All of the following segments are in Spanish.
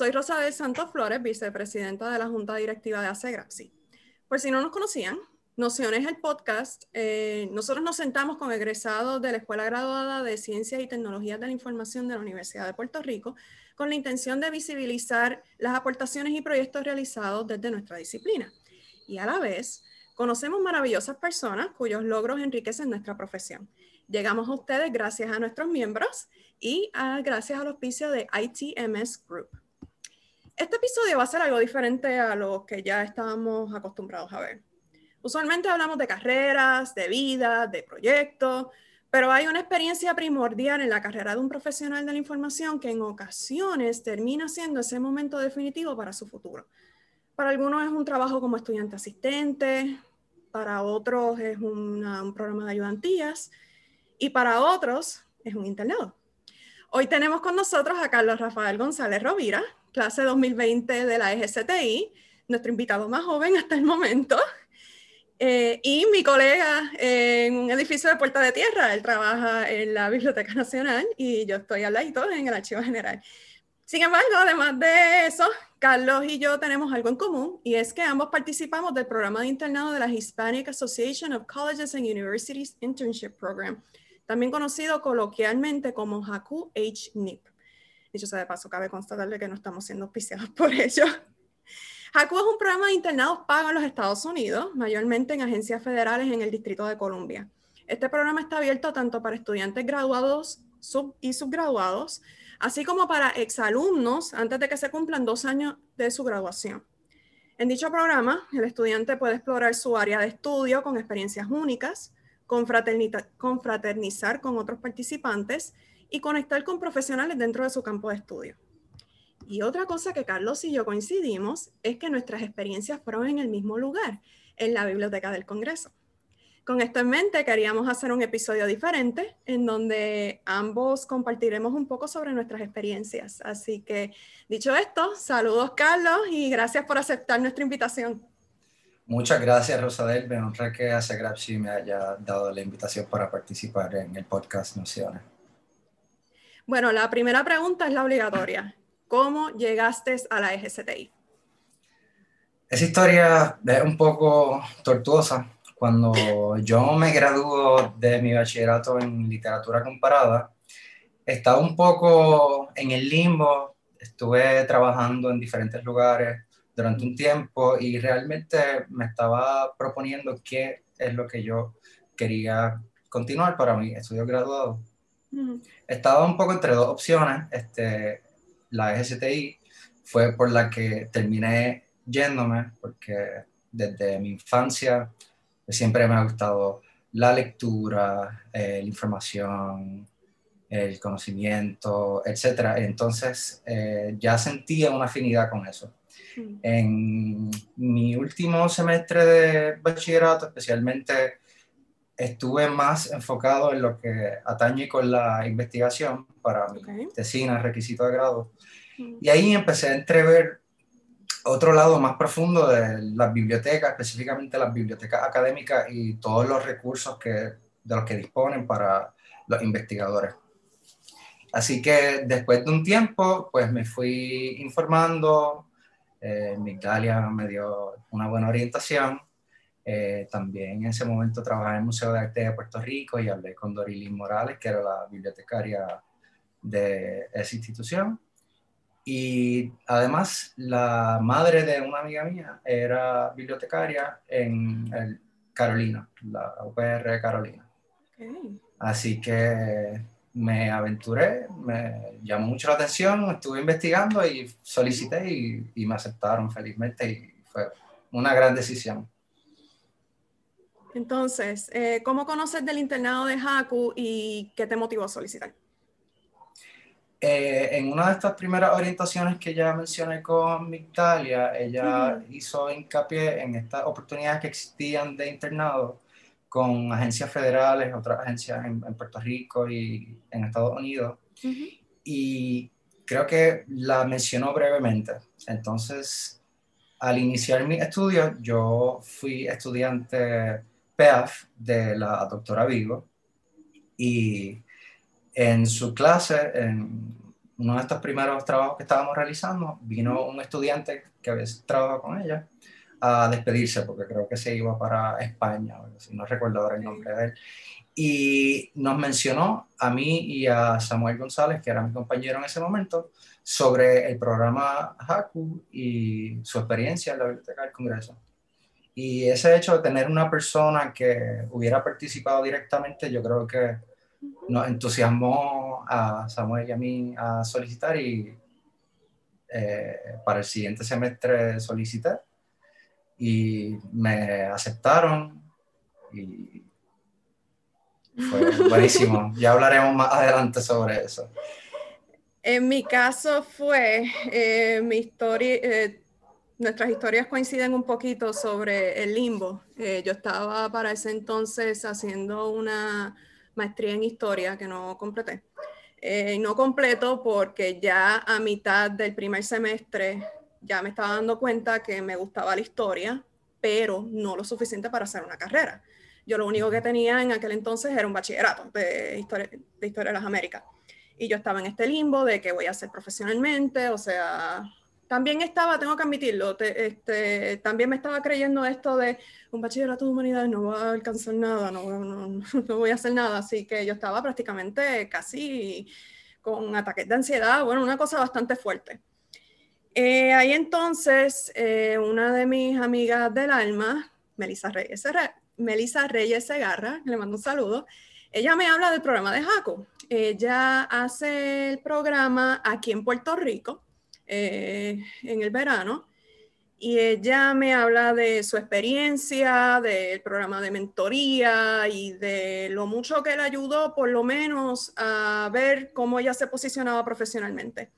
Soy Rosa de Santos Flores, vicepresidenta de la Junta Directiva de ACEGRAPSI. Por si no nos conocían, Nociones el podcast, eh, nosotros nos sentamos con egresados de la Escuela Graduada de Ciencias y Tecnologías de la Información de la Universidad de Puerto Rico con la intención de visibilizar las aportaciones y proyectos realizados desde nuestra disciplina. Y a la vez, conocemos maravillosas personas cuyos logros enriquecen nuestra profesión. Llegamos a ustedes gracias a nuestros miembros y gracias al auspicio de ITMS Group. Este episodio va a ser algo diferente a lo que ya estábamos acostumbrados a ver. Usualmente hablamos de carreras, de vida, de proyectos, pero hay una experiencia primordial en la carrera de un profesional de la información que en ocasiones termina siendo ese momento definitivo para su futuro. Para algunos es un trabajo como estudiante asistente, para otros es un programa de ayudantías y para otros es un internado. Hoy tenemos con nosotros a Carlos Rafael González Rovira, clase 2020 de la EGCTI, nuestro invitado más joven hasta el momento. Eh, y mi colega en un edificio de Puerta de Tierra, él trabaja en la Biblioteca Nacional y yo estoy al lado en el Archivo General. Sin embargo, además de eso, Carlos y yo tenemos algo en común y es que ambos participamos del programa de internado de la Hispanic Association of Colleges and Universities Internship Program, también conocido coloquialmente como HACU HNIP. Dicho sea de paso, cabe constatarle que no estamos siendo auspiciados por ello. HACU es un programa de internados pago en los Estados Unidos, mayormente en agencias federales en el Distrito de Columbia. Este programa está abierto tanto para estudiantes graduados y subgraduados, así como para exalumnos antes de que se cumplan dos años de su graduación. En dicho programa, el estudiante puede explorar su área de estudio con experiencias únicas, confraternizar con otros participantes y conectar con profesionales dentro de su campo de estudio. Y otra cosa que Carlos y yo coincidimos es que nuestras experiencias fueron en el mismo lugar, en la Biblioteca del Congreso. Con esto en mente, queríamos hacer un episodio diferente en donde ambos compartiremos un poco sobre nuestras experiencias. Así que, dicho esto, saludos Carlos y gracias por aceptar nuestra invitación. Muchas gracias, Rosadel. Me honra que hace Grapsi me haya dado la invitación para participar en el podcast Nociones. Bueno, la primera pregunta es la obligatoria. ¿Cómo llegaste a la EGCTI? Esa historia es un poco tortuosa. Cuando yo me graduó de mi bachillerato en literatura comparada, estaba un poco en el limbo, estuve trabajando en diferentes lugares durante un tiempo y realmente me estaba proponiendo qué es lo que yo quería continuar para mi estudio graduado. Estaba un poco entre dos opciones. Este, la EGCTI fue por la que terminé yéndome, porque desde mi infancia siempre me ha gustado la lectura, eh, la información, el conocimiento, etc. Entonces eh, ya sentía una afinidad con eso. Mm. En mi último semestre de bachillerato, especialmente, estuve más enfocado en lo que atañe con la investigación para mi tesina, requisito de grado. Y ahí empecé a entrever otro lado más profundo de las bibliotecas, específicamente las bibliotecas académicas y todos los recursos que, de los que disponen para los investigadores. Así que después de un tiempo, pues me fui informando, eh, Italia me dio una buena orientación. Eh, también en ese momento trabajé en el Museo de Arte de Puerto Rico y hablé con Dorilyn Morales, que era la bibliotecaria de esa institución. Y además, la madre de una amiga mía era bibliotecaria en el Carolina, la UPR Carolina. Así que me aventuré, me llamó mucho la atención, estuve investigando y solicité y, y me aceptaron felizmente y fue una gran decisión. Entonces, eh, ¿cómo conoces del internado de Haku y qué te motivó a solicitar? Eh, en una de estas primeras orientaciones que ya mencioné con Migdalia, ella hizo hincapié en estas oportunidades que existían de internado con agencias federales, otras agencias en, Puerto Rico y en Estados Unidos. Y creo que la mencionó brevemente. Entonces, al iniciar mi estudio, yo fui estudiante PEAF de la doctora Vigo. Y en su clase, en uno de estos primeros trabajos que estábamos realizando, vino un estudiante que a veces trabajado con ella a despedirse, porque creo que se iba para España, si no recuerdo ahora el nombre de él, y nos mencionó a mí y a Samuel González, que era mi compañero en ese momento, sobre el programa HACU y su experiencia en la Biblioteca del Congreso. Y ese hecho de tener una persona que hubiera participado directamente, yo creo que nos entusiasmó a Samuel y a mí a solicitar y eh, para el siguiente semestre solicité y me aceptaron y fue buenísimo. ya hablaremos más adelante sobre eso. En mi caso fue eh, mi historia, eh, nuestras historias coinciden un poquito sobre el limbo. yo estaba para ese entonces haciendo una maestría en historia que no completé. Eh, no completo porque ya a mitad del primer semestre ya me estaba dando cuenta que me gustaba la historia, pero no lo suficiente para hacer una carrera. Yo lo único que tenía en aquel entonces era un bachillerato de historia de, historia de las Américas. Y yo estaba en este limbo de que voy a hacer profesionalmente, o sea, también estaba, tengo que admitirlo, este, también me estaba creyendo esto de un bachillerato de humanidades no voy a alcanzar nada, no, no, no, voy a hacer nada, así que yo estaba prácticamente casi con ataques de ansiedad, bueno, una cosa bastante fuerte. Eh, ahí entonces, eh, una de mis amigas del alma, Melissa Reyes, Melissa Reyes Segarra, le mando un saludo, ella me habla del programa de Jaco. Ella hace el programa aquí en Puerto Rico eh, en el verano y ella me habla de su experiencia, del programa de mentoría y de lo mucho que le ayudó por lo menos a ver cómo ella se posicionaba profesionalmente.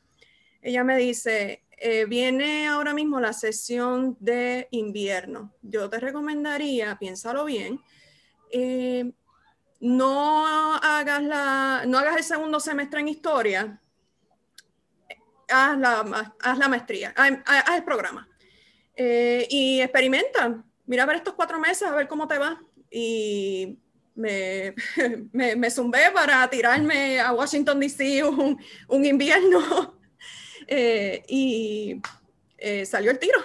Ella me dice, eh, viene ahora mismo la sesión de invierno. Yo te recomendaría, piénsalo bien, eh, no, hagas la, no hagas el segundo semestre en historia, haz la, haz la maestría, haz, el programa. Eh, y experimenta, mira a ver estos cuatro meses, a ver cómo te va. Y me, me, me zumbé para tirarme a Washington, D.C. Un, un, invierno eh, y eh, salió el tiro.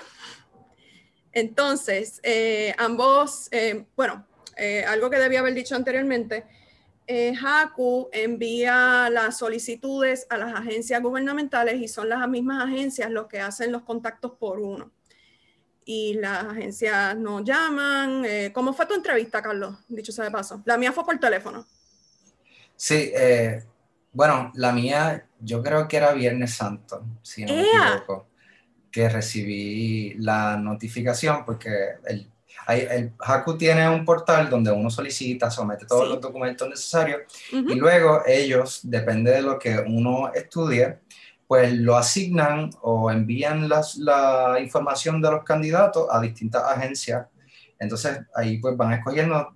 Entonces, ambos, bueno, algo que debía haber dicho anteriormente, eh, HACU envía las solicitudes a las agencias gubernamentales y son las mismas agencias los que hacen los contactos por uno. Y las agencias nos llaman. Eh, ¿Cómo fue tu entrevista, Carlos? Dicho sea de paso. La mía fue por teléfono. Sí, eh, bueno, la mía yo creo que era Viernes Santo, si no me equivoco, que recibí la notificación porque el el Haku tiene un portal donde uno solicita, somete todos los documentos necesarios y luego ellos, depende de lo que uno estudie, pues lo asignan o envían la información de los candidatos a distintas agencias. Entonces ahí pues van escogiendo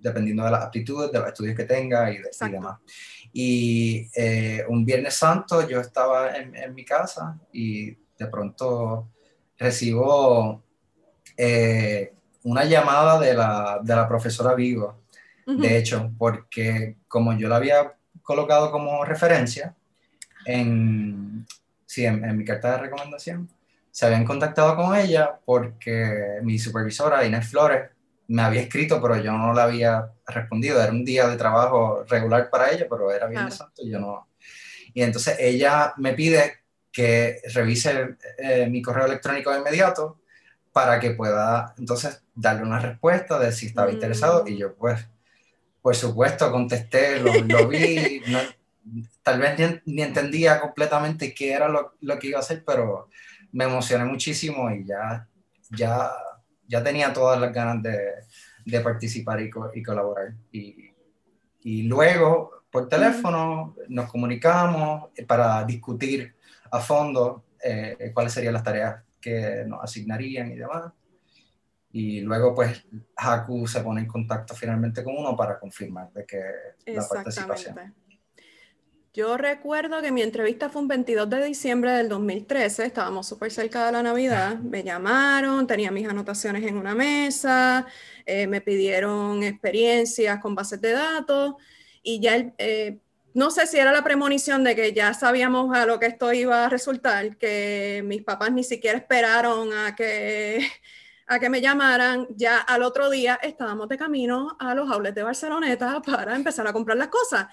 dependiendo de las aptitudes, de los estudios que tenga y, demás. Y eh, un Viernes Santo yo estaba en, en, mi casa y de pronto recibo eh, una llamada de la, de la profesora Vigo, de hecho, porque como yo la había colocado como referencia en, sí, en, mi carta de recomendación, se habían contactado con ella porque mi supervisora, Inés Flores, me había escrito, pero yo no le había respondido. Era un día de trabajo regular para ella, pero era bien exacto y yo no. Y entonces ella me pide que revise eh, mi correo electrónico de inmediato para que pueda entonces darle una respuesta de si estaba interesado. Y yo pues, por supuesto, contesté, lo, vi, tal vez ni, entendía completamente qué era lo, lo, que iba a hacer, pero me emocioné muchísimo y ya, ya, ya tenía todas las ganas de, de participar y, y colaborar. Y, y, luego, por teléfono, nos comunicamos para discutir a fondo eh, cuáles serían las tareas que nos asignarían y demás. Y luego, pues, Haku se pone en contacto finalmente con uno para confirmar de que la participación. Yo recuerdo que mi entrevista fue un 22 de diciembre del 2013, estábamos súper cerca de la Navidad, me llamaron, tenía mis anotaciones en una mesa, eh, me pidieron experiencias con bases de datos y ya el, eh, no sé si era la premonición de que ya sabíamos a lo que esto iba a resultar, que mis papás ni siquiera esperaron a que, a que me llamaran. Ya al otro día estábamos de camino a los outlets de Barceloneta para empezar a comprar las cosas.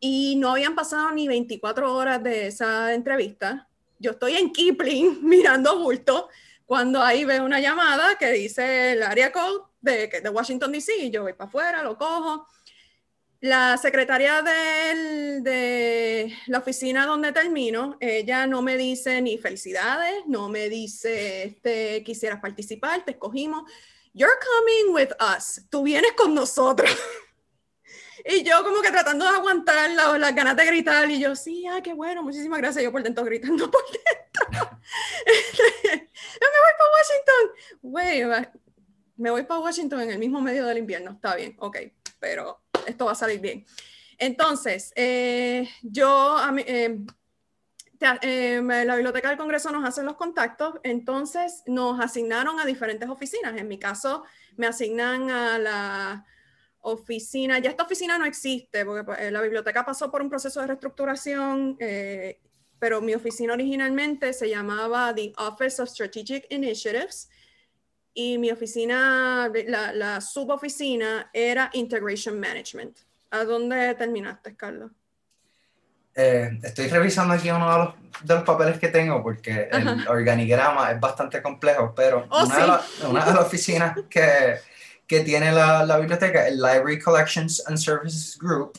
Y no habían pasado ni 24 horas de esa entrevista. Yo estoy en Kipling mirando bulto cuando ahí veo una llamada que dice el área code de, de Washington, D.C. Yo voy para afuera, lo cojo la secretaria de la oficina donde termino, ella no me dice ni felicidades, no me dice este, quisieras participar, te escogimos. You're coming with us. Tú vienes con nosotros. y yo como que tratando de aguantar las ganas de gritar y yo, sí, ah, qué bueno, muchísimas gracias. Yo por dentro gritando por dentro. me voy para Washington. me voy para Washington en el mismo medio del invierno. Está bien, ok, pero esto va a salir bien. Entonces, eh, yo, eh, eh, la Biblioteca del Congreso nos hace los contactos, entonces nos asignaron a diferentes oficinas. En mi caso, me asignan a la oficina, ya esta oficina no existe, porque pues, la biblioteca pasó por un proceso de reestructuración, pero mi oficina originalmente se llamaba The Office of Strategic Initiatives y mi oficina, la, la suboficina era Integration Management. ¿A dónde terminaste, Carlos? Eh, estoy revisando aquí uno de los, de los, papeles que tengo porque el organigrama es bastante complejo, pero oh, una, de una, de las oficinas que, que tiene la, la, biblioteca, el Library Collections and Services Group,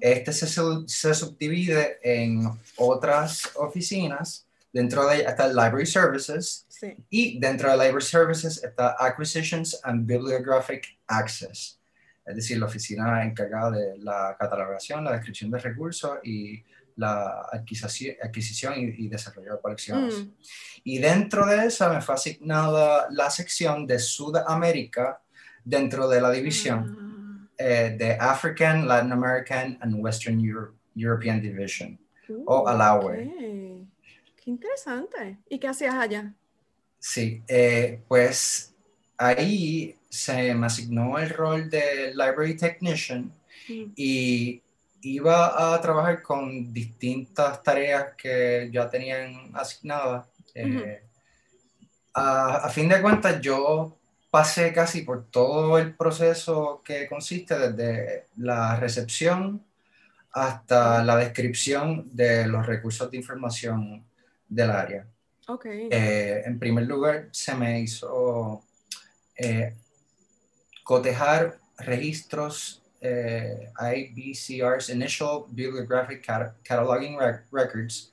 este se, se, subdivide en otras oficinas. Dentro de ella está el Library Services, y dentro de Library Services está Acquisitions and Bibliographic Access, es decir, la oficina encargada de la catalogación, la descripción de recursos y la adquisición, adquisición y, desarrollo de colecciones. Mm. Y dentro de esa me fue asignada la sección de Sudamérica dentro de la división ah. eh, de African, Latin American and Western European Division, o ALAWE. Qué interesante. ¿Y qué hacías allá? Sí, eh, pues ahí se me asignó el rol de Library Technician mm. y iba a trabajar con distintas tareas que ya tenían asignadas. Eh, a, fin de cuentas, yo pasé casi por todo el proceso que consiste desde la recepción hasta la descripción de los recursos de información del área. Okay. Eh, en primer lugar, se me hizo eh, cotejar registros eh, IBCR's Initial Bibliographic Cataloging Records,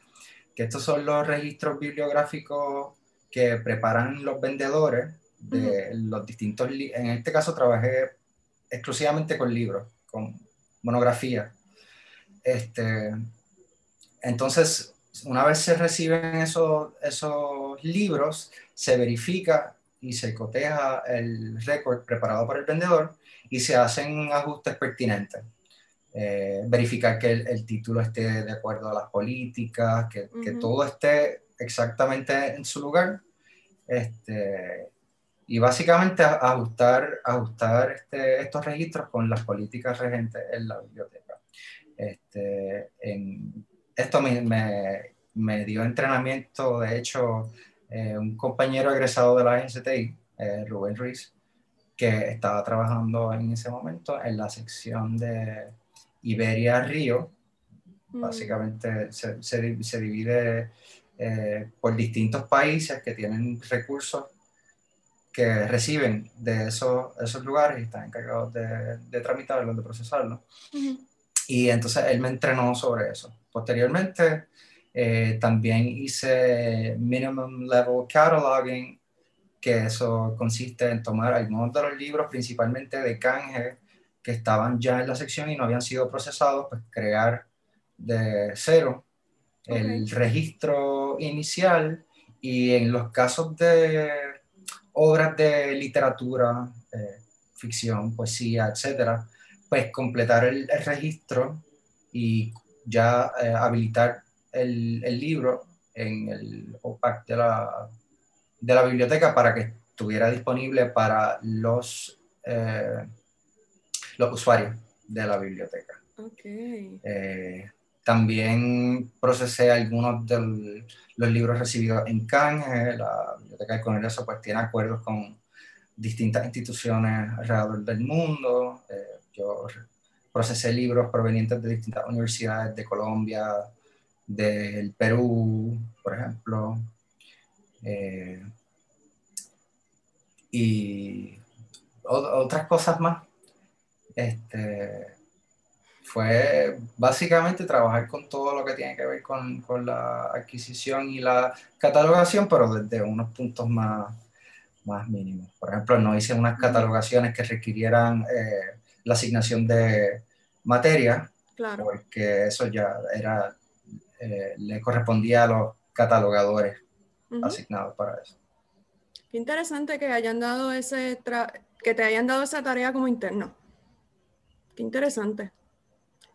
que estos son los registros bibliográficos que preparan los vendedores de los distintos En este caso trabajé exclusivamente con libros, con monografía. Este, entonces, una vez se reciben esos, esos libros, se verifica y se coteja el récord preparado por el vendedor y se hacen ajustes pertinentes. Eh, verificar que el, título esté de acuerdo a las políticas, que, que, todo esté exactamente en su lugar. Este, y básicamente ajustar, ajustar este, estos registros con las políticas regentes en la biblioteca. Este, en, esto me, me, dio entrenamiento, de hecho, eh, un compañero egresado de la GCTI, eh, Rubén Ruiz, que estaba trabajando en ese momento en la sección de Iberia Río. Mm. Básicamente se, se, divide eh, por distintos países que tienen recursos que reciben de esos, esos lugares y están encargados de, de tramitarlos, de procesarlos. Y entonces él me entrenó sobre eso. Posteriormente, eh, también hice Minimum Level Cataloging, que eso consiste en tomar algunos de los libros, principalmente de canje, que estaban ya en la sección y no habían sido procesados, pues crear de cero el registro inicial y en los casos de obras de literatura, eh, ficción, poesía, etcétera, pues completar el, registro y ya eh, habilitar el, el, libro en el OPAC de la, de la biblioteca para que estuviera disponible para los, eh, los usuarios de la biblioteca. Okay. Eh, también procesé algunos de los libros recibidos en Cannes. La Biblioteca del Congreso pues, tiene acuerdos con distintas instituciones alrededor del mundo. Eh, yo procesé libros provenientes de distintas universidades de Colombia, del Perú, por ejemplo. Eh, y otras cosas más. Este, fue básicamente trabajar con todo lo que tiene que ver con, con, la adquisición y la catalogación, pero desde unos puntos más, más mínimos. Por ejemplo, no hice unas catalogaciones que requirieran eh, la asignación de materia, claro. porque eso ya era, eh, le correspondía a los catalogadores asignados para eso. Qué interesante que hayan dado ese que te hayan dado esa tarea como interno. Qué interesante.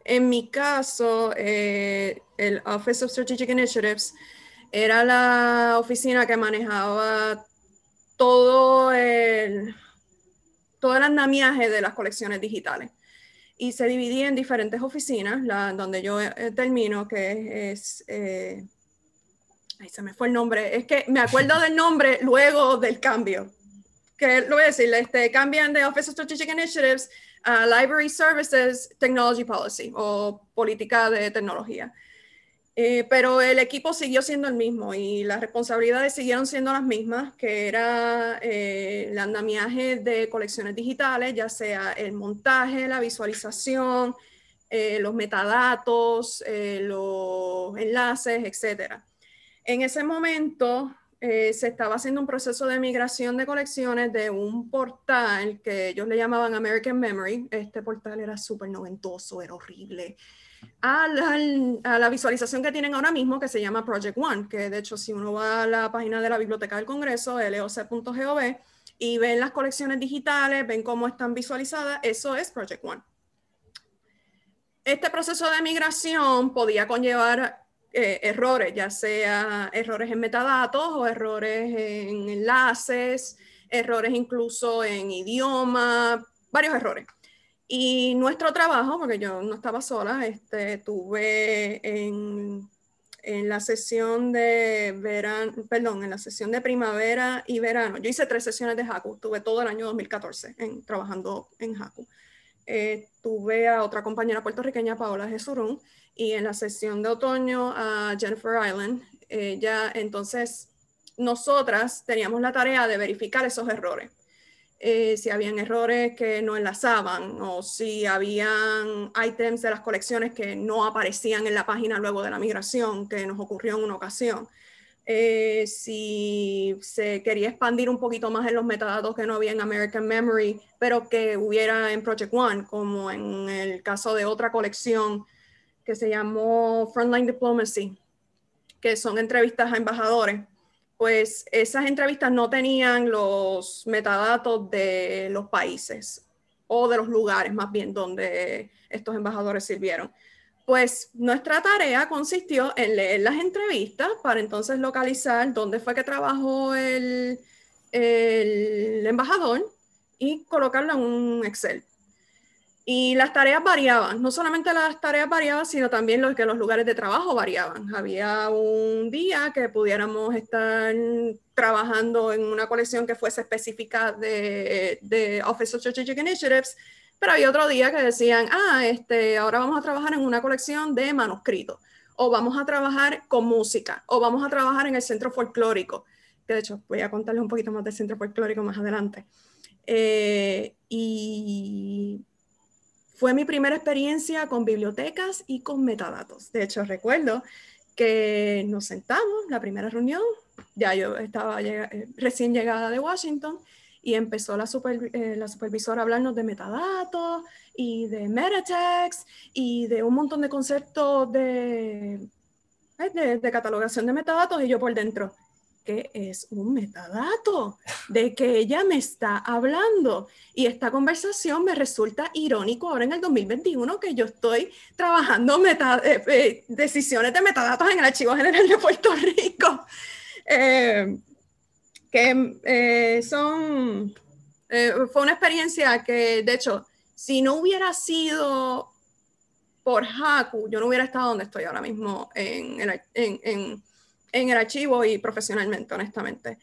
En mi caso, eh, el Office of Strategic Initiatives era la oficina que manejaba todo el, todo el andamiaje de las colecciones digitales. Y se dividía en diferentes oficinas, la, donde yo eh, termino, que es... Eh, ay, se me fue el nombre. Es que me acuerdo del nombre luego del cambio. Que lo voy a decir, este, cambian de Office of Strategic Initiatives Library Services Technology Policy o política de tecnología. Eh, pero el equipo siguió siendo el mismo y las responsabilidades siguieron siendo las mismas, que era eh, el andamiaje de colecciones digitales, ya sea el montaje, la visualización, eh, los metadatos, los enlaces, etc. En ese momento, se estaba haciendo un proceso de migración de colecciones de un portal que ellos le llamaban American Memory. Este portal era súper noventoso, era horrible. A la, visualización que tienen ahora mismo, que se llama Project One, que de hecho si uno va a la página de la Biblioteca del Congreso, loc.gov, y ven las colecciones digitales, ven cómo están visualizadas, eso es Project One. Este proceso de migración podía conllevar eh, errores, ya sea errores en metadatos o errores en enlaces, errores incluso en idioma, varios errores. Y nuestro trabajo, porque yo no estaba sola, este, tuve en, en la sesión de verano, perdón, en la sesión de primavera y verano, yo hice tres sesiones de Haku, tuve todo el año 2014 en, trabajando en Haku. Eh, tuve a otra compañera puertorriqueña, Paola Jesurún, y en la sesión de otoño a Jennifer Island. ya entonces nosotras teníamos la tarea de verificar esos errores. Eh, si habían errores que no enlazaban o si habían ítems de las colecciones que no aparecían en la página luego de la migración, que nos ocurrió en una ocasión. Eh, si se quería expandir un poquito más en los metadatos que no había en American Memory, pero que hubiera en Project One, como en el caso de otra colección que se llamó Frontline Diplomacy, que son entrevistas a embajadores, pues esas entrevistas no tenían los metadatos de los países o de los lugares más bien donde estos embajadores sirvieron. Pues nuestra tarea consistió en leer las entrevistas para entonces localizar dónde fue que trabajó el, embajador y colocarlo en un Excel. Y las tareas variaban, no solamente las tareas variaban, sino también los que los lugares de trabajo variaban. Había un día que pudiéramos estar trabajando en una colección que fuese específica de, de Office of Strategic Initiatives, pero había otro día que decían, ah, este, ahora vamos a trabajar en una colección de manuscritos, o vamos a trabajar con música, o vamos a trabajar en el centro folclórico, que de hecho voy a contarles un poquito más del centro folclórico más adelante. Eh, y fue mi primera experiencia con bibliotecas y con metadatos. De hecho, recuerdo que nos sentamos, la primera reunión, ya yo estaba eh, recién llegada de Washington y empezó la, eh, la supervisora a hablarnos de metadatos y de metatext y de un montón de conceptos de, de, de catalogación de metadatos y yo por dentro, que es un metadato, de que ella me está hablando. Y esta conversación me resulta irónico ahora en el 2021 que yo estoy trabajando meta, eh, eh, decisiones de metadatos en el Archivo General de Puerto Rico. Eh, que son, fue una experiencia que, de hecho, si no hubiera sido por Haku, yo no hubiera estado donde estoy ahora mismo en el, en, en, el archivo y profesionalmente, honestamente.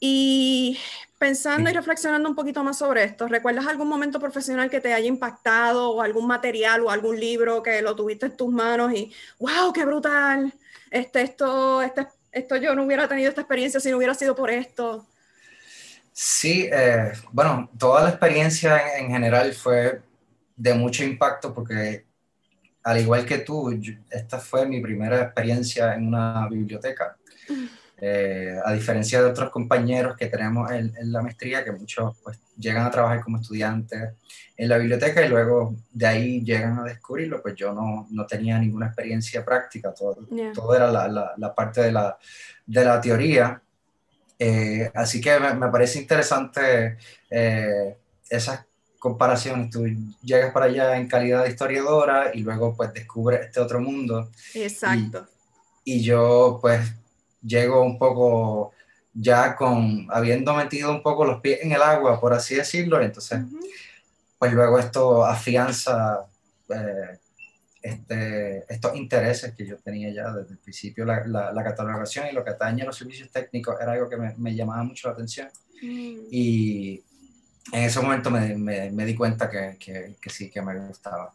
Y pensando y reflexionando un poquito más sobre esto, ¿recuerdas algún momento profesional que te haya impactado o algún material o algún libro que lo tuviste en tus manos y, wow, qué brutal, este, esto, este, esto yo no hubiera tenido esta experiencia si no hubiera sido por esto? Sí, eh, bueno, toda la experiencia en, general fue de mucho impacto porque al igual que tú, esta fue mi primera experiencia en una biblioteca. Eh, a diferencia de otros compañeros que tenemos en, la maestría, que muchos pues, llegan a trabajar como estudiantes en la biblioteca y luego de ahí llegan a descubrirlo, pues yo no, no tenía ninguna experiencia práctica, todo, todo era la, la, parte de la, de la teoría. Eh, así que me, me, parece interesante eh, esas comparaciones. Tú llegas para allá en calidad de historiadora y luego pues descubres este otro mundo. Exacto. Y, y yo pues llego un poco ya con, habiendo metido un poco los pies en el agua, por así decirlo, entonces, pues luego esto afianza eh, este, estos intereses que yo tenía ya desde el principio, la, la, catalogación y lo que atañe a los servicios técnicos era algo que me, me llamaba mucho la atención. Mm. Y en ese momento me, me, me di cuenta que, que, que, sí, que me gustaba.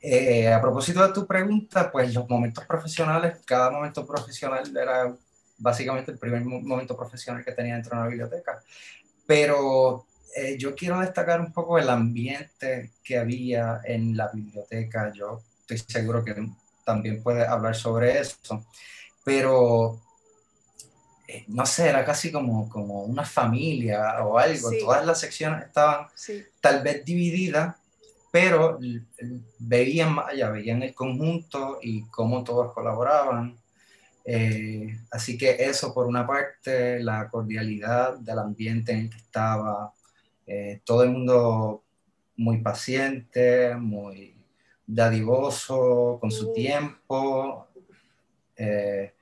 Eh, a propósito de tu pregunta, pues los momentos profesionales, cada momento profesional era básicamente el primer momento profesional que tenía dentro de una biblioteca. Pero eh, yo quiero destacar un poco el ambiente que había en la biblioteca. Yo estoy seguro que también puede hablar sobre eso. Pero eh, no sé, era casi como, como una familia o algo. Todas las secciones estaban tal vez divididas, pero veían más allá, veían el conjunto y cómo todos colaboraban. Eh, así que eso por una parte, la cordialidad del ambiente en el que estaba, eh, todo el mundo muy paciente, muy dadivoso, con su tiempo. Eh,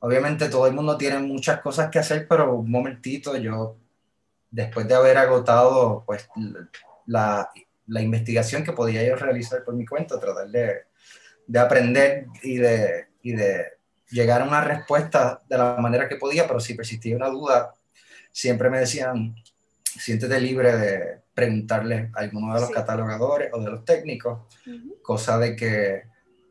obviamente todo el mundo tiene muchas cosas que hacer, pero un momentito yo, después de haber agotado pues la, la investigación que podía yo realizar por mi cuenta, tratar de, de aprender y de, y de llegar a una respuesta de la manera que podía, pero si persistía una duda, siempre me decían, siéntete libre de preguntarle a alguno de los catalogadores o de los técnicos, cosa de que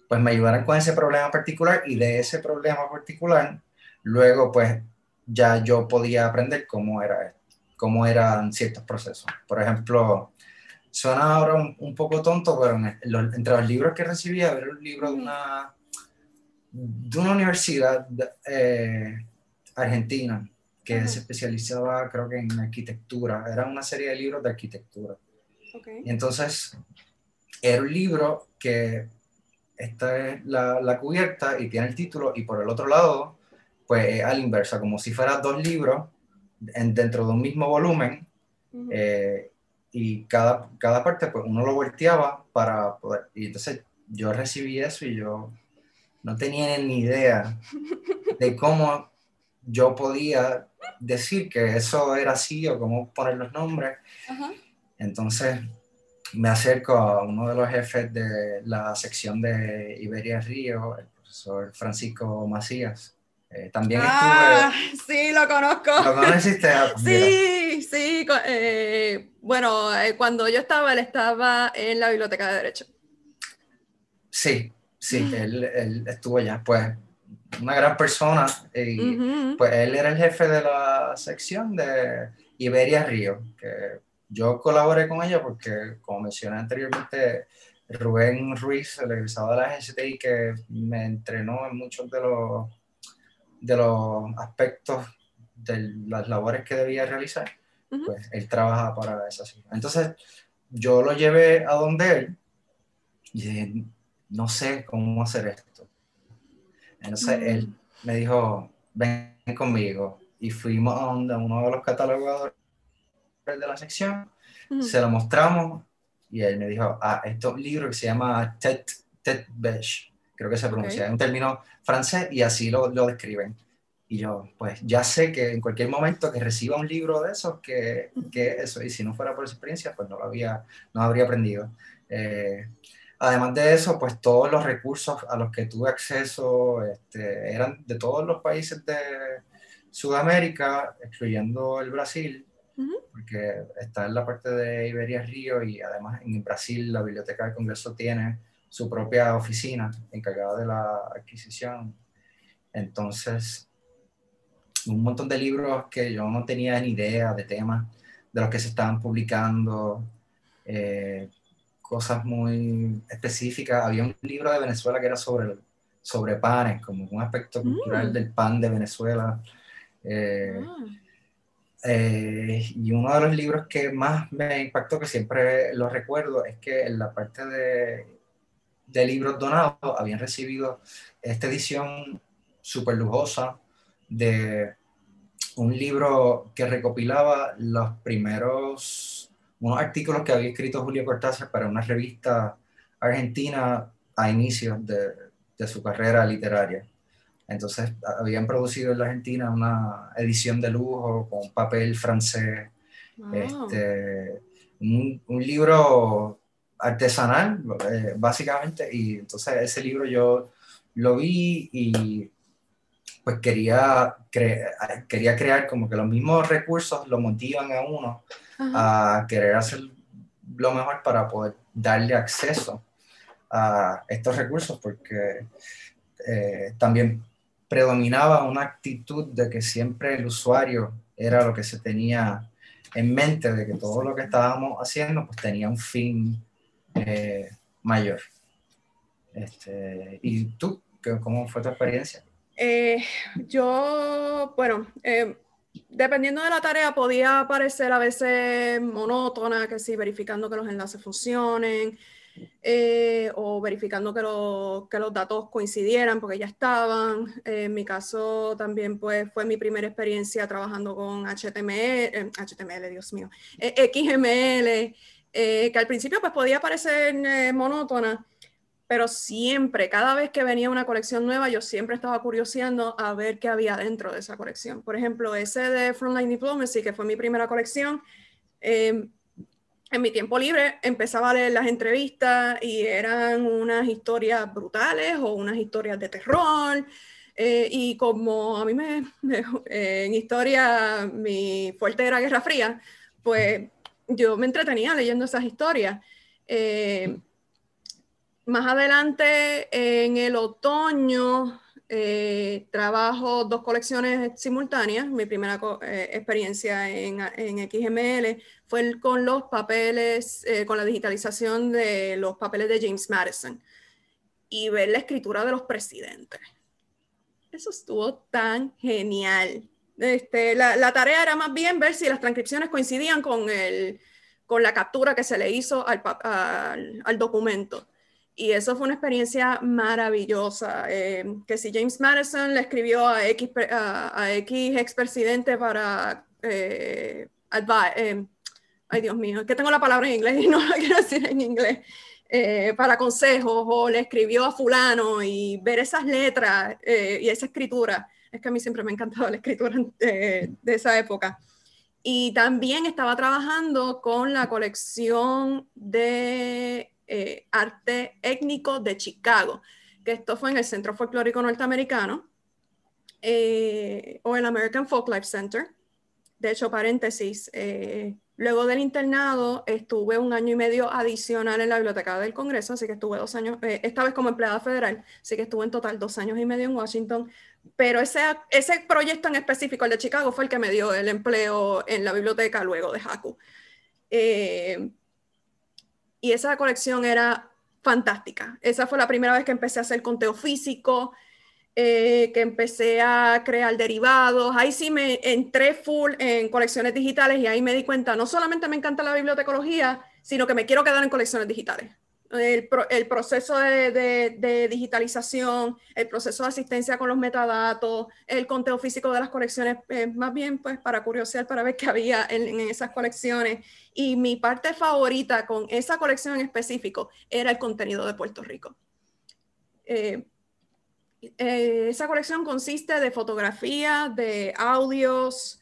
pues me ayudaran con ese problema particular y de ese problema particular, luego pues ya yo podía aprender cómo era cómo eran ciertos procesos. Por ejemplo, suena ahora un, poco tonto, pero entre los libros que recibía, era un libro de una de una universidad eh, argentina que se especializaba, creo que en arquitectura. Era una serie de libros de arquitectura. Y entonces, era un libro que esta es la, la, cubierta y tiene el título, y por el otro lado, pues a la inversa, como si fueran dos libros en, dentro de un mismo volumen. Eh, y cada, cada parte, pues uno lo volteaba para poder. Y entonces yo recibí eso y yo no tenía ni idea de cómo yo podía decir que eso era así o cómo poner los nombres. Entonces me acerco a uno de los jefes de la sección de Iberia Río, el profesor Francisco Macías. Eh, también ah, Sí, lo conozco. ¿Lo conociste? Ah, sí, sí. Eh, bueno, eh, cuando yo estaba, él estaba en la biblioteca de Derecho. Sí, Sí, él, él, estuvo allá, pues una gran persona y pues él era el jefe de la sección de Iberia Río, que yo colaboré con ella porque, como mencioné anteriormente, Rubén Ruiz, el egresado de la GCTI, que me entrenó en muchos de los, de los aspectos de las labores que debía realizar, pues él trabaja para esa sección. Entonces, yo lo llevé a donde él y no sé cómo hacer esto. Entonces él mm. me dijo, ven conmigo. Y fuimos a donde uno de los catalogadores de la sección, se lo mostramos y él me dijo, ah, esto libro que se llama Tête, Tête Beige, creo que se pronuncia, es un término francés y así lo, lo describen. Y yo, pues ya sé que en cualquier momento que reciba un libro de esos, que, que eso, y si no fuera por esa experiencia, pues no lo había, no habría aprendido. Eh, además de eso, pues todos los recursos a los que tuve acceso este, eran de todos los países de Sudamérica, excluyendo el Brasil, porque está en la parte de Iberia Río y además en Brasil la Biblioteca del Congreso tiene su propia oficina encargada de la adquisición. Entonces, un montón de libros que yo no tenía ni idea de temas de los que se estaban publicando, eh, cosas muy específicas. Había un libro de Venezuela que era sobre, sobre panes, como un aspecto cultural mm. del pan de Venezuela. Eh, ah. Eh, y uno de los libros que más me impactó, que siempre lo recuerdo, es que en la parte de, de libros donados habían recibido esta edición súper lujosa de un libro que recopilaba los primeros, unos artículos que había escrito Julio Cortázar para una revista argentina a inicios de, de su carrera literaria. Entonces habían producido en la Argentina una edición de lujo con papel francés, este, un, un, libro artesanal, eh, básicamente, y entonces ese libro yo lo vi y pues quería, quería crear como que los mismos recursos lo motivan a uno a querer hacer lo mejor para poder darle acceso a estos recursos, porque eh, también predominaba una actitud de que siempre el usuario era lo que se tenía en mente, de que todo lo que estábamos haciendo pues tenía un fin eh, mayor. Este, ¿Y tú, cómo fue tu experiencia? Eh, yo, bueno, eh, dependiendo de la tarea, podía parecer a veces monótona, que sí, verificando que los enlaces funcionen, o verificando que, que, los datos coincidieran porque ya estaban. en mi caso también pues, fue mi primera experiencia trabajando con HTML, HTML, Dios mío, XML, que al principio pues podía parecer monótona, pero siempre, cada vez que venía una colección nueva, yo siempre estaba curioseando a ver qué había dentro de esa colección. Por ejemplo, ese de Frontline Diplomacy, que fue mi primera colección, em, en mi tiempo libre empezaba a leer las entrevistas y eran unas historias brutales o unas historias de terror. Eh, y como a mí me, en historia mi fuerte era Guerra Fría, pues yo me entretenía leyendo esas historias. Eh, más adelante, en el otoño, eh, trabajo dos colecciones simultáneas. Mi primera eh, experiencia en, XML fue con los papeles, eh, con la digitalización de los papeles de James Madison y ver la escritura de los presidentes. Eso estuvo tan genial. Este, la, tarea era más bien ver si las transcripciones coincidían con, el, con la captura que se le hizo al, al documento y eso fue una experiencia maravillosa. Eh, que si James Madison le escribió a X, a, X expresidente para eh, eh, ay Dios mío, que tengo la palabra en inglés y no la quiero decir en inglés, eh, para consejos, o le escribió a fulano y ver esas letras y esa escritura. Es que a mí siempre me ha encantado la escritura de esa época. Y también estaba trabajando con la colección de eh, arte étnico de Chicago, que esto fue en el Centro Folclórico Norteamericano eh, o el American Folklife Center. De hecho, paréntesis, eh, luego del internado estuve un año y medio adicional en la Biblioteca del Congreso, así que estuve dos años, esta vez como empleada federal, así que estuve en total dos años y medio en Washington, pero ese, ese proyecto en específico, el de Chicago, fue el que me dio el empleo en la biblioteca luego de Haku y esa colección era fantástica. Esa fue la primera vez que empecé a hacer conteo físico, eh, que empecé a crear derivados. Ahí sí me entré full en colecciones digitales y ahí me di cuenta, no solamente me encanta la bibliotecología, sino que me quiero quedar en colecciones digitales el, proceso de, digitalización, el proceso de asistencia con los metadatos, el conteo físico de las colecciones, eh, más bien pues para curiosear, para ver qué había en, esas colecciones. Y mi parte favorita con esa colección en específico era el contenido de Puerto Rico. Eh, Eh, esa colección consiste de fotografías, de audios,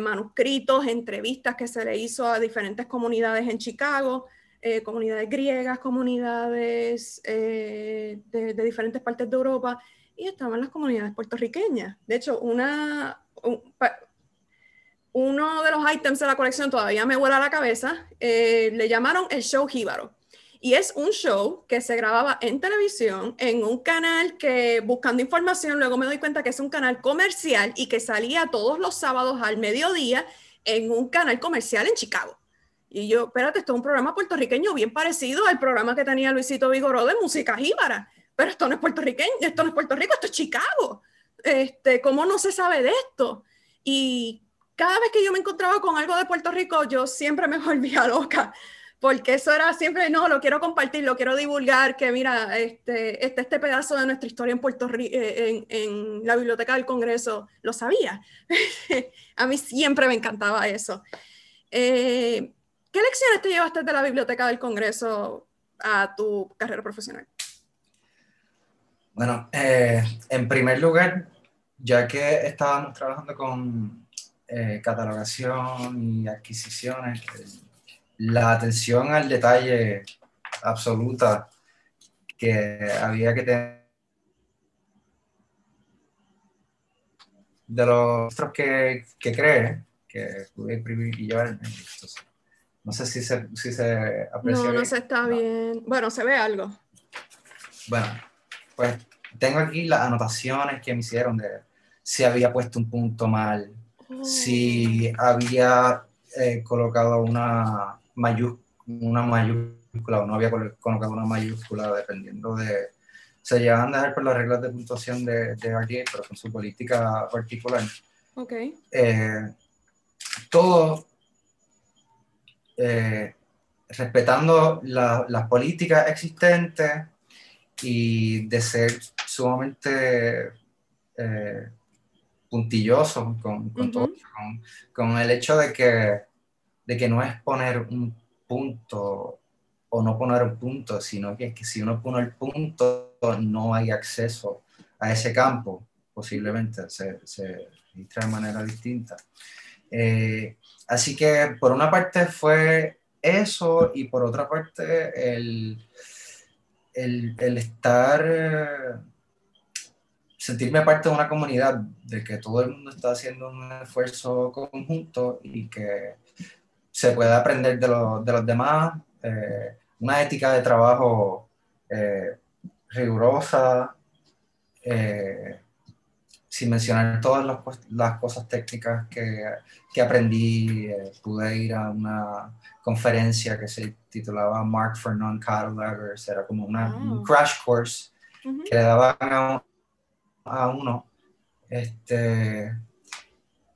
manuscritos, entrevistas que se le hizo a diferentes comunidades en Chicago, eh, comunidades griegas, comunidades de, diferentes partes de Europa, y estaban las comunidades puertorriqueñas. De hecho, una, uno de los ítems de la colección todavía me vuela la cabeza, le llamaron el show jíbaro. Y es un show que se grababa en televisión, en un canal que buscando información, luego me doy cuenta que es un canal comercial y que salía todos los sábados al mediodía en un canal comercial en Chicago. Y yo, espérate, esto es un programa puertorriqueño bien parecido al programa que tenía Luisito Vigoró de música jíbara. Pero esto no es puertorriqueño, esto no es Puerto Rico, esto es Chicago. Este, ¿Cómo no se sabe de esto? Y cada vez que yo me encontraba con algo de Puerto Rico, yo siempre me volvía loca porque eso era siempre, no, lo quiero compartir, lo quiero divulgar, que mira, este, este, este pedazo de nuestra historia en Puerto Rico, eh, en, la Biblioteca del Congreso, lo sabía. a mí siempre me encantaba eso. Eh, ¿Qué lecciones te llevaste de la Biblioteca del Congreso a tu carrera profesional? Bueno, eh, en primer lugar, ya que estábamos trabajando con catalogación y adquisiciones, la atención al detalle absoluta que había que tener de los que, que cree que pude imprimir y llevar no sé si se, si se aprecia. No, no se está bien. Bueno, se ve algo. Bueno, pues tengo aquí las anotaciones que me hicieron de si había puesto un punto mal, si oh. había eh, colocado una, una mayúscula o no había colocado una mayúscula dependiendo de... Se llevan a dejar por las reglas de puntuación de, de RDA, pero con su política particular. Ok. Eh, todo eh, respetando las políticas existentes y de ser sumamente eh, puntilloso con, con, todo, con, con, el hecho de que de que no es poner un punto o no poner un punto, sino que que si uno pone el punto no hay acceso a ese campo, posiblemente se, se registra de manera distinta. Eh, así que por una parte fue eso y por otra parte el, el, estar, sentirme parte de una comunidad, de que todo el mundo está haciendo un esfuerzo conjunto y que se puede aprender de, de los demás, eh, una ética de trabajo eh, rigurosa, eh, sin mencionar todas las, las cosas técnicas que, que aprendí, pude ir a una conferencia que se titulaba Mark for Non-Catalogers, era como una, un ah. crash course que le daban a, a uno. Este,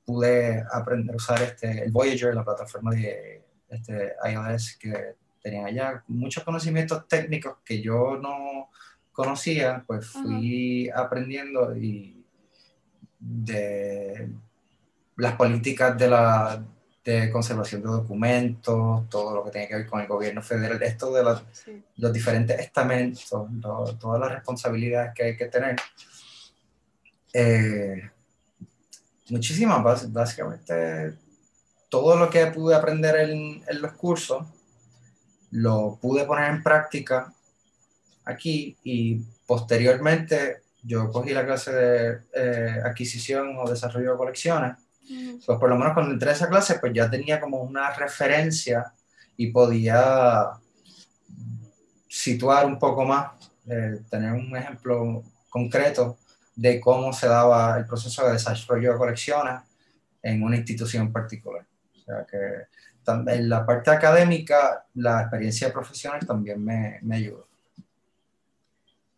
pude aprender a usar este, el Voyager, la plataforma de este, iOS que tenían allá. Muchos conocimientos técnicos que yo no conocía, pues fui aprendiendo y de las políticas de la de conservación de documentos, todo lo que tiene que ver con el gobierno federal, esto de los, los diferentes estamentos, todas las responsabilidades que hay que tener. Eh, muchísimas, básicamente todo lo que pude aprender en, en, los cursos lo pude poner en práctica aquí y posteriormente yo cogí la clase de eh, adquisición o desarrollo de colecciones. Pues por lo menos cuando entré a esa clase pues ya tenía como una referencia y podía situar un poco más, eh, tener un ejemplo concreto de cómo se daba el proceso de desarrollo de colecciones en una institución particular. O sea que en la parte académica, la experiencia profesional también me, me ayudó.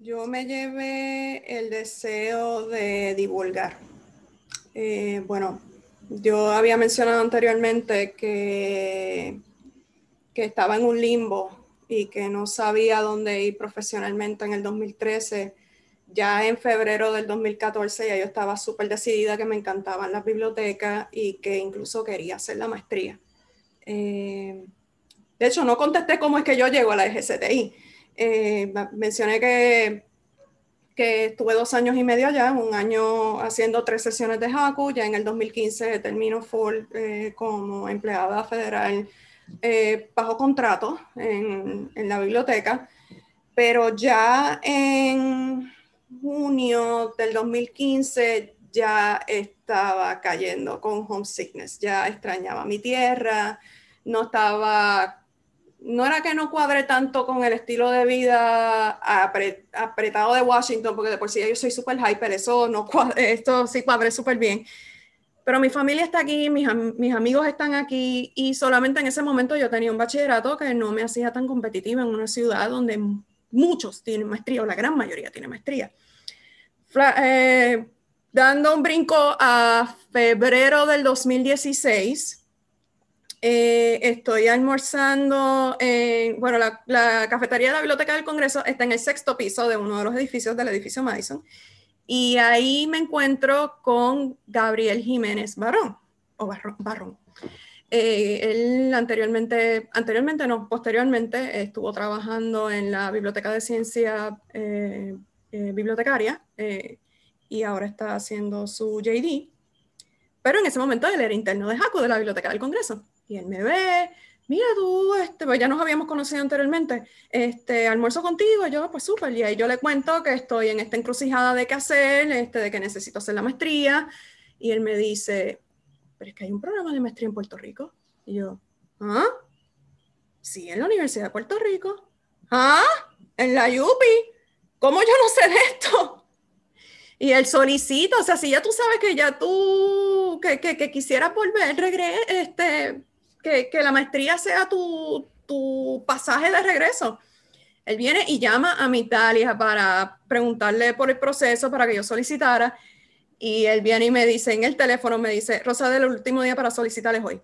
Yo me llevé el deseo de divulgar. Eh, bueno, yo había mencionado anteriormente que, que estaba en un limbo y que no sabía dónde ir profesionalmente en el 2013 ya en febrero del 2014 ya yo estaba súper decidida que me encantaban las bibliotecas y que incluso quería hacer la maestría. Eh, de hecho, no contesté cómo es que yo llego a la EGCTI. Eh, mencioné que que estuve dos años y medio allá, un año haciendo tres sesiones de Haku, ya en el 2015 termino full eh, como empleada federal eh, bajo contrato en, en, la biblioteca, pero ya en junio del 2015 ya estaba cayendo con homesickness, ya extrañaba mi tierra, no estaba no era que no cuadre tanto con el estilo de vida apretado de Washington, porque de por sí yo soy súper hyper, eso no esto sí cuadre súper bien. Pero mi familia está aquí, mis, mis, amigos están aquí y solamente en ese momento yo tenía un bachillerato que no me hacía tan competitiva en una ciudad donde muchos tienen maestría o la gran mayoría tiene maestría. Eh, dando un brinco a febrero del 2016, eh, estoy almorzando, en, bueno, la, la, cafetería de la Biblioteca del Congreso está en el sexto piso de uno de los edificios del edificio Madison. Y ahí me encuentro con Gabriel Jiménez Barón, o Barrón. Eh, él anteriormente, anteriormente no, posteriormente estuvo trabajando en la Biblioteca de Ciencia eh, Bibliotecaria y ahora está haciendo su JD. Pero en ese momento él era interno de JACO de la Biblioteca del Congreso. Y él me ve, mira tú, este, pues ya nos habíamos conocido anteriormente, este, almuerzo contigo, yo, pues súper, y ahí yo le cuento que estoy en esta encrucijada de qué hacer, este, de que necesito hacer la maestría, y él me dice, pero es que hay un programa de maestría en Puerto Rico, y yo, ¿ah? Sí, en la Universidad de Puerto Rico, ¿ah? En la UPI, ¿cómo yo no sé de esto? Y él solicita, o sea, si ya tú sabes que ya tú, que, que, que quisieras volver, regre este, que, la maestría sea tu, pasaje de regreso. Él viene y llama a mi Italia para preguntarle por el proceso para que yo solicitara. Y él viene y me dice en el teléfono, me dice, Rosa, del último día para solicitarles hoy.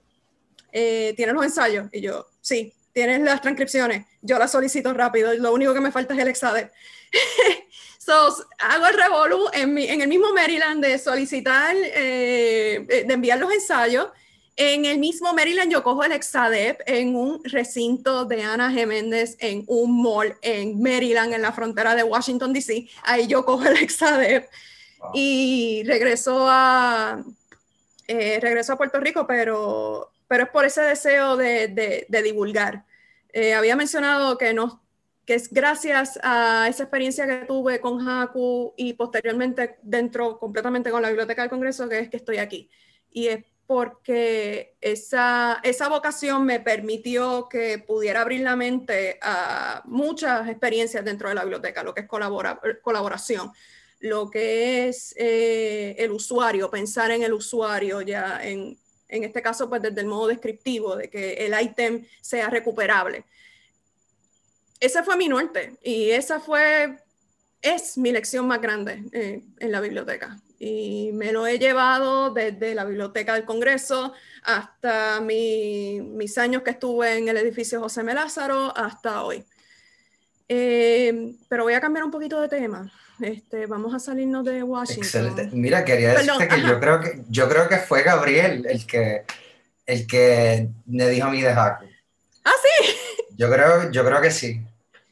Eh, ¿Tienes los ensayos? Y yo, sí. ¿Tienes las transcripciones? Yo las solicito rápido. Lo único que me falta es el examen. so, hago el revolu en, en, el mismo Maryland de solicitar, eh, de enviar los ensayos en el mismo Maryland yo cojo el Exadep en un recinto de Ana Geméndez en un mall en Maryland, en la frontera de Washington, D.C. Ahí yo cojo el Exadep y regreso a, eh, regreso a Puerto Rico, pero, pero es por ese deseo de, de, divulgar. Eh, había mencionado que, no, que es gracias a esa experiencia que tuve con Haku y posteriormente dentro completamente con la Biblioteca del Congreso que es que estoy aquí. Y es porque esa, esa vocación me permitió que pudiera abrir la mente a muchas experiencias dentro de la biblioteca, lo que es colaboración, lo que es eh, el usuario, pensar en el usuario ya en, en este caso pues desde el modo descriptivo, de que el ítem sea recuperable. Ese fue mi norte y esa fue, es mi lección más grande eh, en la biblioteca y me lo he llevado desde la Biblioteca del Congreso hasta mis años que estuve en el edificio José M. Lázaro hasta hoy. Eh, pero voy a cambiar un poquito de tema. Este, vamos a salirnos de Washington. Excelente. Mira, quería decirte que yo creo que yo creo que fue Gabriel el que el que me dijo a mí de Jaco. Ah, sí. Yo creo, yo creo que sí.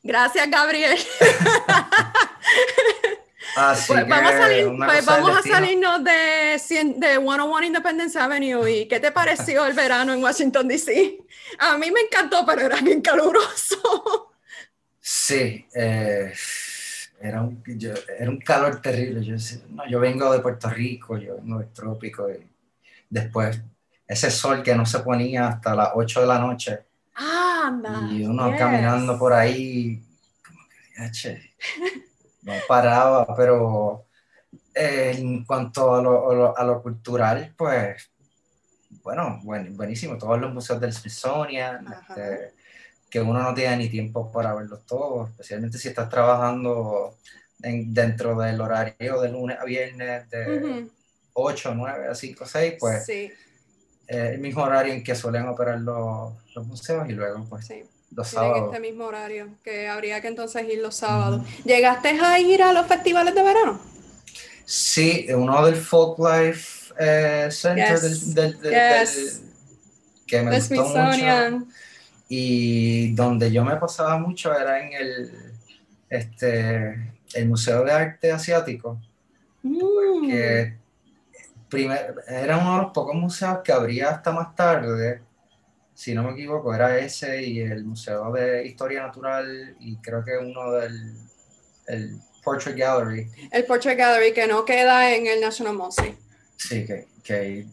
Gracias, Gabriel. pues vamos a, salir, pues vamos a salirnos de, de 101 Independence Avenue. ¿Y qué te pareció el verano en Washington, D.C.? A mí me encantó, pero era bien caluroso. Sí, eh, era, un, era un calor terrible. Yo, no, yo vengo de Puerto Rico, yo vengo del trópico. Y después, ese sol que no se ponía hasta las 8 de la noche. Ah, anda. Y uno caminando por ahí, como que, che, no paraba, pero eh, en cuanto a lo, a lo, cultural, pues, bueno, buenísimo, todos los museos del Smithsonian, este, que uno no tiene ni tiempo para verlos todos, especialmente si estás trabajando dentro del horario de lunes a viernes de 8, 9 a 5, 6, pues sí. el mismo horario en que suelen operar los, los museos y luego pues sí los sábados. este mismo horario, que habría que entonces ir los sábados. ¿Llegaste a ir a los festivales de verano? Sí, uno del Folklife eh, Center del, que me gustó mucho. Y donde yo me pasaba mucho era en el, este, el Museo de Arte Asiático, Mm. primer, era uno de los pocos museos que abría hasta más tarde, si no me equivoco, era ese y el Museo de Historia Natural y creo que uno del el Portrait Gallery. El Portrait Gallery que no queda en el National Mall, sí. Que, que,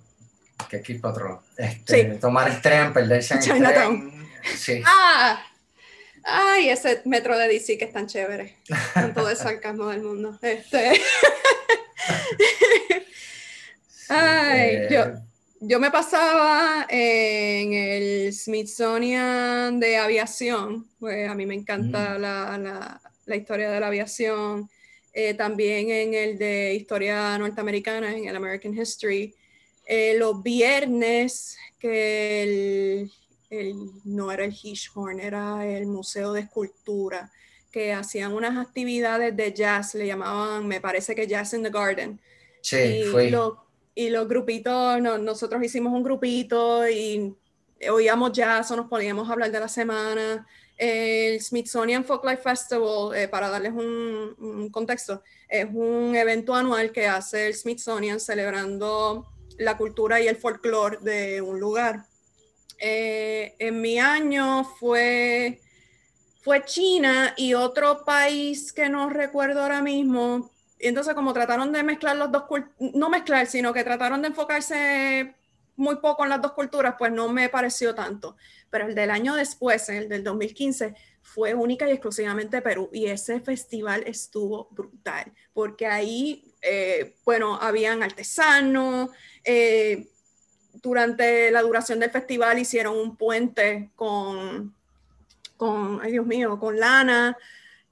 que hay que otro. Este, Sí. Tomar el tren, perderse en el tren. Sí. ¡Ah! Ay, ese metro de DC que es tan chévere. Con todo el sarcasmo del mundo. Este. Ay, Eh, yo, yo me pasaba en el Smithsonian de aviación, pues a mí me encanta Mm. la, la- la historia de la aviación, eh, también en el de historia norteamericana, en el American History. Eh, los viernes que el, el- no era el Hirschhorn, era el Museo de Escultura, que hacían unas actividades de jazz, le llamaban, me parece que Jazz in the Garden sí, y, fui. los, y los grupitos, no- nosotros hicimos un grupito y oíamos jazz o nos poníamos a hablar de la semana. El Smithsonian Folklife Festival, eh, para darles un, contexto, es un evento anual que hace el Smithsonian celebrando la cultura y el folclore de un lugar. Eh, en mi año fue, fue China y otro país que no recuerdo ahora mismo, entonces como trataron de mezclar los dos, no mezclar, sino que trataron de enfocarse muy poco en las dos culturas, pues no me pareció tanto. Pero el del año después, el del 2015, fue única y exclusivamente Perú. Y ese festival estuvo brutal, porque ahí, eh, bueno, habían artesanos, eh, durante la duración del festival hicieron un puente con, con ay Dios mío, con lana,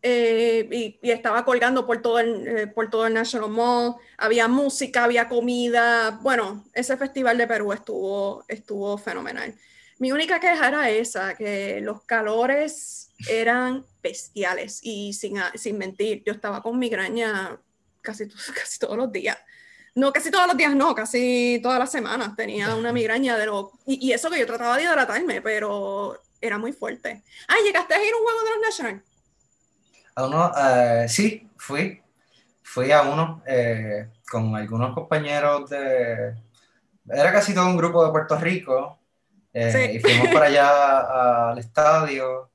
eh, y, y estaba colgando por todo, el, eh, por todo el National Mall. Había música, había comida. Bueno, ese festival de Perú estuvo, estuvo fenomenal. Mi única queja era esa, que los calores eran bestiales y sin, sin mentir, yo estaba con migraña casi, casi todos los días. No, casi todos los días, no, casi todas las semanas tenía una migraña de lo... Y, y eso que yo trataba de hidratarme, pero era muy fuerte. Ah, ¿llegaste a ir a un juego de los National? A uno, eh, sí, fui. Fui a uno eh, con algunos compañeros de... Era casi todo un grupo de Puerto Rico. eh, Sí. Y fuimos para allá al estadio.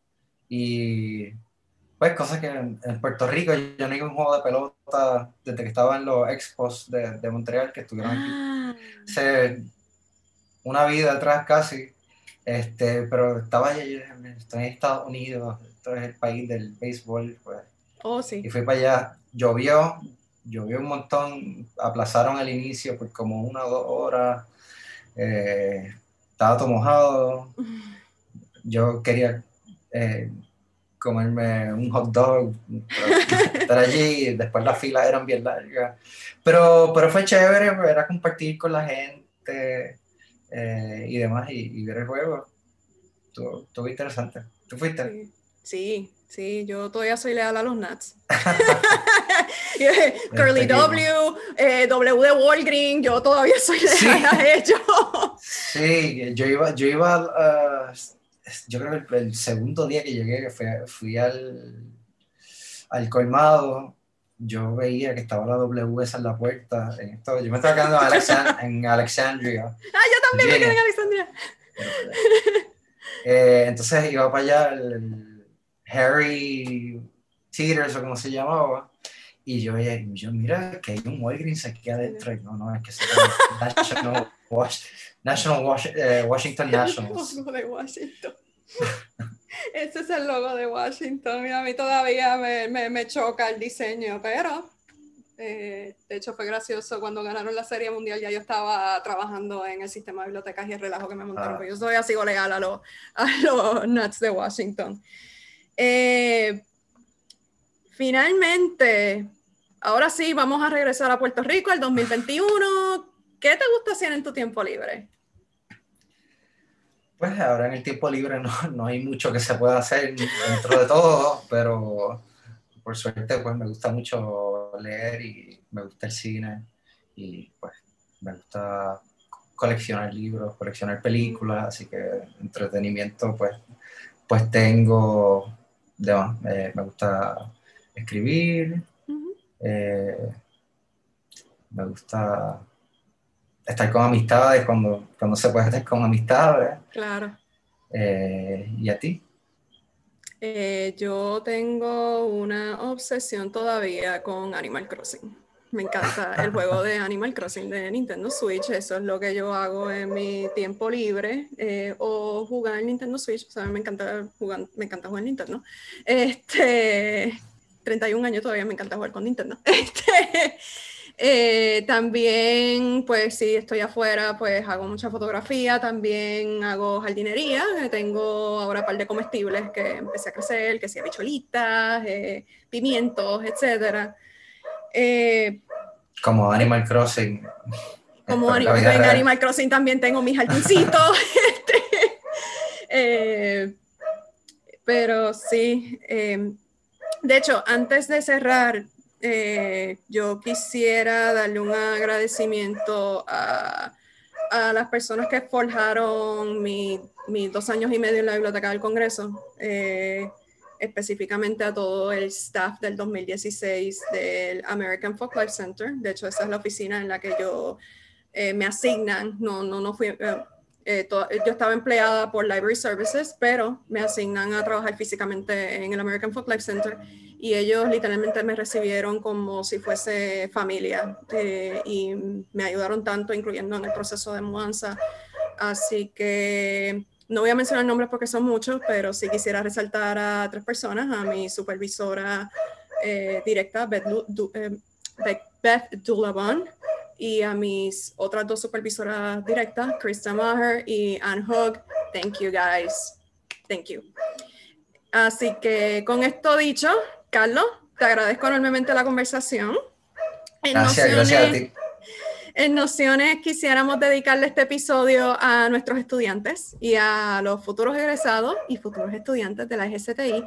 Y pues cosas que en, en Puerto Rico yo no iba a un juego de pelota desde que estaba en los expos de, de Montreal, que estuvieron aquí Ah, hace una vida atrás casi. Este, pero estaba allá, estoy en Estados Unidos, esto es el país del béisbol, pues. oh, sí. Y fui para allá, llovió, llovió un montón, aplazaron el inicio por como una o dos horas, eh, estaba todo mojado, yo quería eh, comerme un hot dog, estar allí, después las filas eran bien largas, pero, pero fue chévere, pues, era compartir con la gente eh, y demás, y, y ver el juego, estuvo, estuvo interesante. ¿Tú fuiste? Sí, sí, sí, yo todavía soy leal a los Nats. Curly Este W, eh, W de Walgreen, yo todavía soy leal Sí. a ellos. Sí, yo iba, yo iba, ah, yo creo que el, el segundo día que llegué, que fui, fui al, al colmado, yo veía que estaba la W esa en la puerta. En esto, yo me estaba quedando en, Alexan- en Alexandria. Ah, yo también me quedé en Alexandria. Eh, entonces iba para allá el, el Harry Teeters o como se llamaba. Y yo, y yo, mira, que hay un Walgreens aquí adentro. Y no, no, es que es National, Wash- National Wash- eh, Washington El Nationals. logo de Washington. Ese es el logo de Washington. Mira, a mí todavía me, me- me choca el diseño, pero eh, de hecho fue gracioso cuando ganaron la Serie Mundial. Ya yo estaba trabajando en el sistema de bibliotecas y el relajo que me montaron. Ah. porque yo soy así legal a los, a los Nuts de Washington. Eh, finalmente, ahora sí, vamos a regresar a Puerto Rico el 2021. ¿Qué te gusta hacer en tu tiempo libre? Pues ahora en el tiempo libre no, no hay mucho que se pueda hacer dentro de todo, pero por suerte pues me gusta mucho leer y me gusta el cine y pues me gusta coleccionar libros, coleccionar películas, así que entretenimiento pues, pues tengo, demás, eh, me gusta escribir, eh, me gusta estar con amistades cuando, cuando se puede estar con amistades. Claro. Eh, ¿Y a ti? Yo tengo una obsesión todavía con Animal Crossing. Me encanta el juego de Animal Crossing de Nintendo Switch. Eso es lo que yo hago en mi tiempo libre. o jugar en Nintendo Switch. O me encanta jugar, me encanta jugar en Nintendo. Este, 31 años todavía me encanta jugar con Nintendo. Este, eh, también, pues si estoy afuera, pues hago mucha fotografía, también hago jardinería, eh, tengo ahora un par de comestibles que empecé a crecer, que sea bicholitas, eh, pimientos, etc. como Animal Crossing. Como en Animal Crossing también tengo mis jardincitos. Este, pero sí, de hecho, antes de cerrar, eh, yo quisiera darle un agradecimiento a, las personas que forjaron mis dos años y medio en la Biblioteca del Congreso, eh, específicamente a todo el staff del 2016 del American Folklife Center. De hecho, esa es la oficina en la que yo eh, me asignan. No, no, no fui. yo estaba empleada por Library Services, pero me asignan a trabajar físicamente en el American Folklife Center y ellos literalmente me recibieron como si fuese familia eh, y me ayudaron tanto, incluyendo en el proceso de mudanza. Así que no voy a mencionar nombres porque son muchos, pero sí quisiera resaltar a tres personas, a mi supervisora eh, directa, Beth, eh, Beth y a mis otras dos supervisoras directas, Krista Maher y Anne Hogg. Thank you guys. Thank you. Así que con esto dicho, Carlos, te agradezco enormemente la conversación. Gracias, gracias a ti. En Nociones quisiéramos dedicarle este episodio a nuestros estudiantes y a los futuros egresados y futuros estudiantes de la GCTI,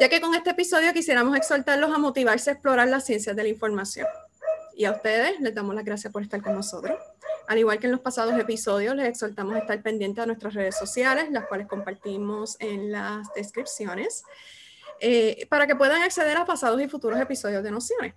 ya que con este episodio quisiéramos exhortarlos a motivarse a explorar las ciencias de la información. Y a ustedes les damos las gracias por estar con nosotros. Al igual que en los pasados episodios, les exhortamos a estar pendientes a nuestras redes sociales, las cuales compartimos en las descripciones. Eh, para que puedan acceder a pasados y futuros episodios de Nociones.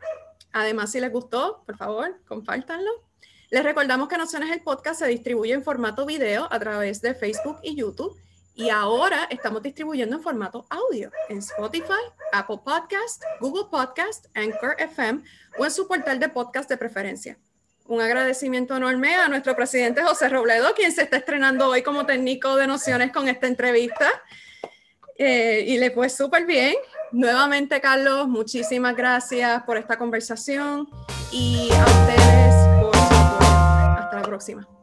Además, si les gustó, por favor, compártanlo. Les recordamos que Nociones el podcast se distribuye en formato video a través de Facebook y YouTube. Y ahora estamos distribuyendo en formato audio en Spotify, Apple Podcast, Google Podcast, Anchor FM o en su portal de podcast de preferencia. Un agradecimiento enorme a nuestro presidente José Robledo, quien se está estrenando hoy como técnico de nociones con esta entrevista. Eh, y le fue súper bien. Nuevamente, Carlos, muchísimas gracias por esta conversación y a ustedes próxima.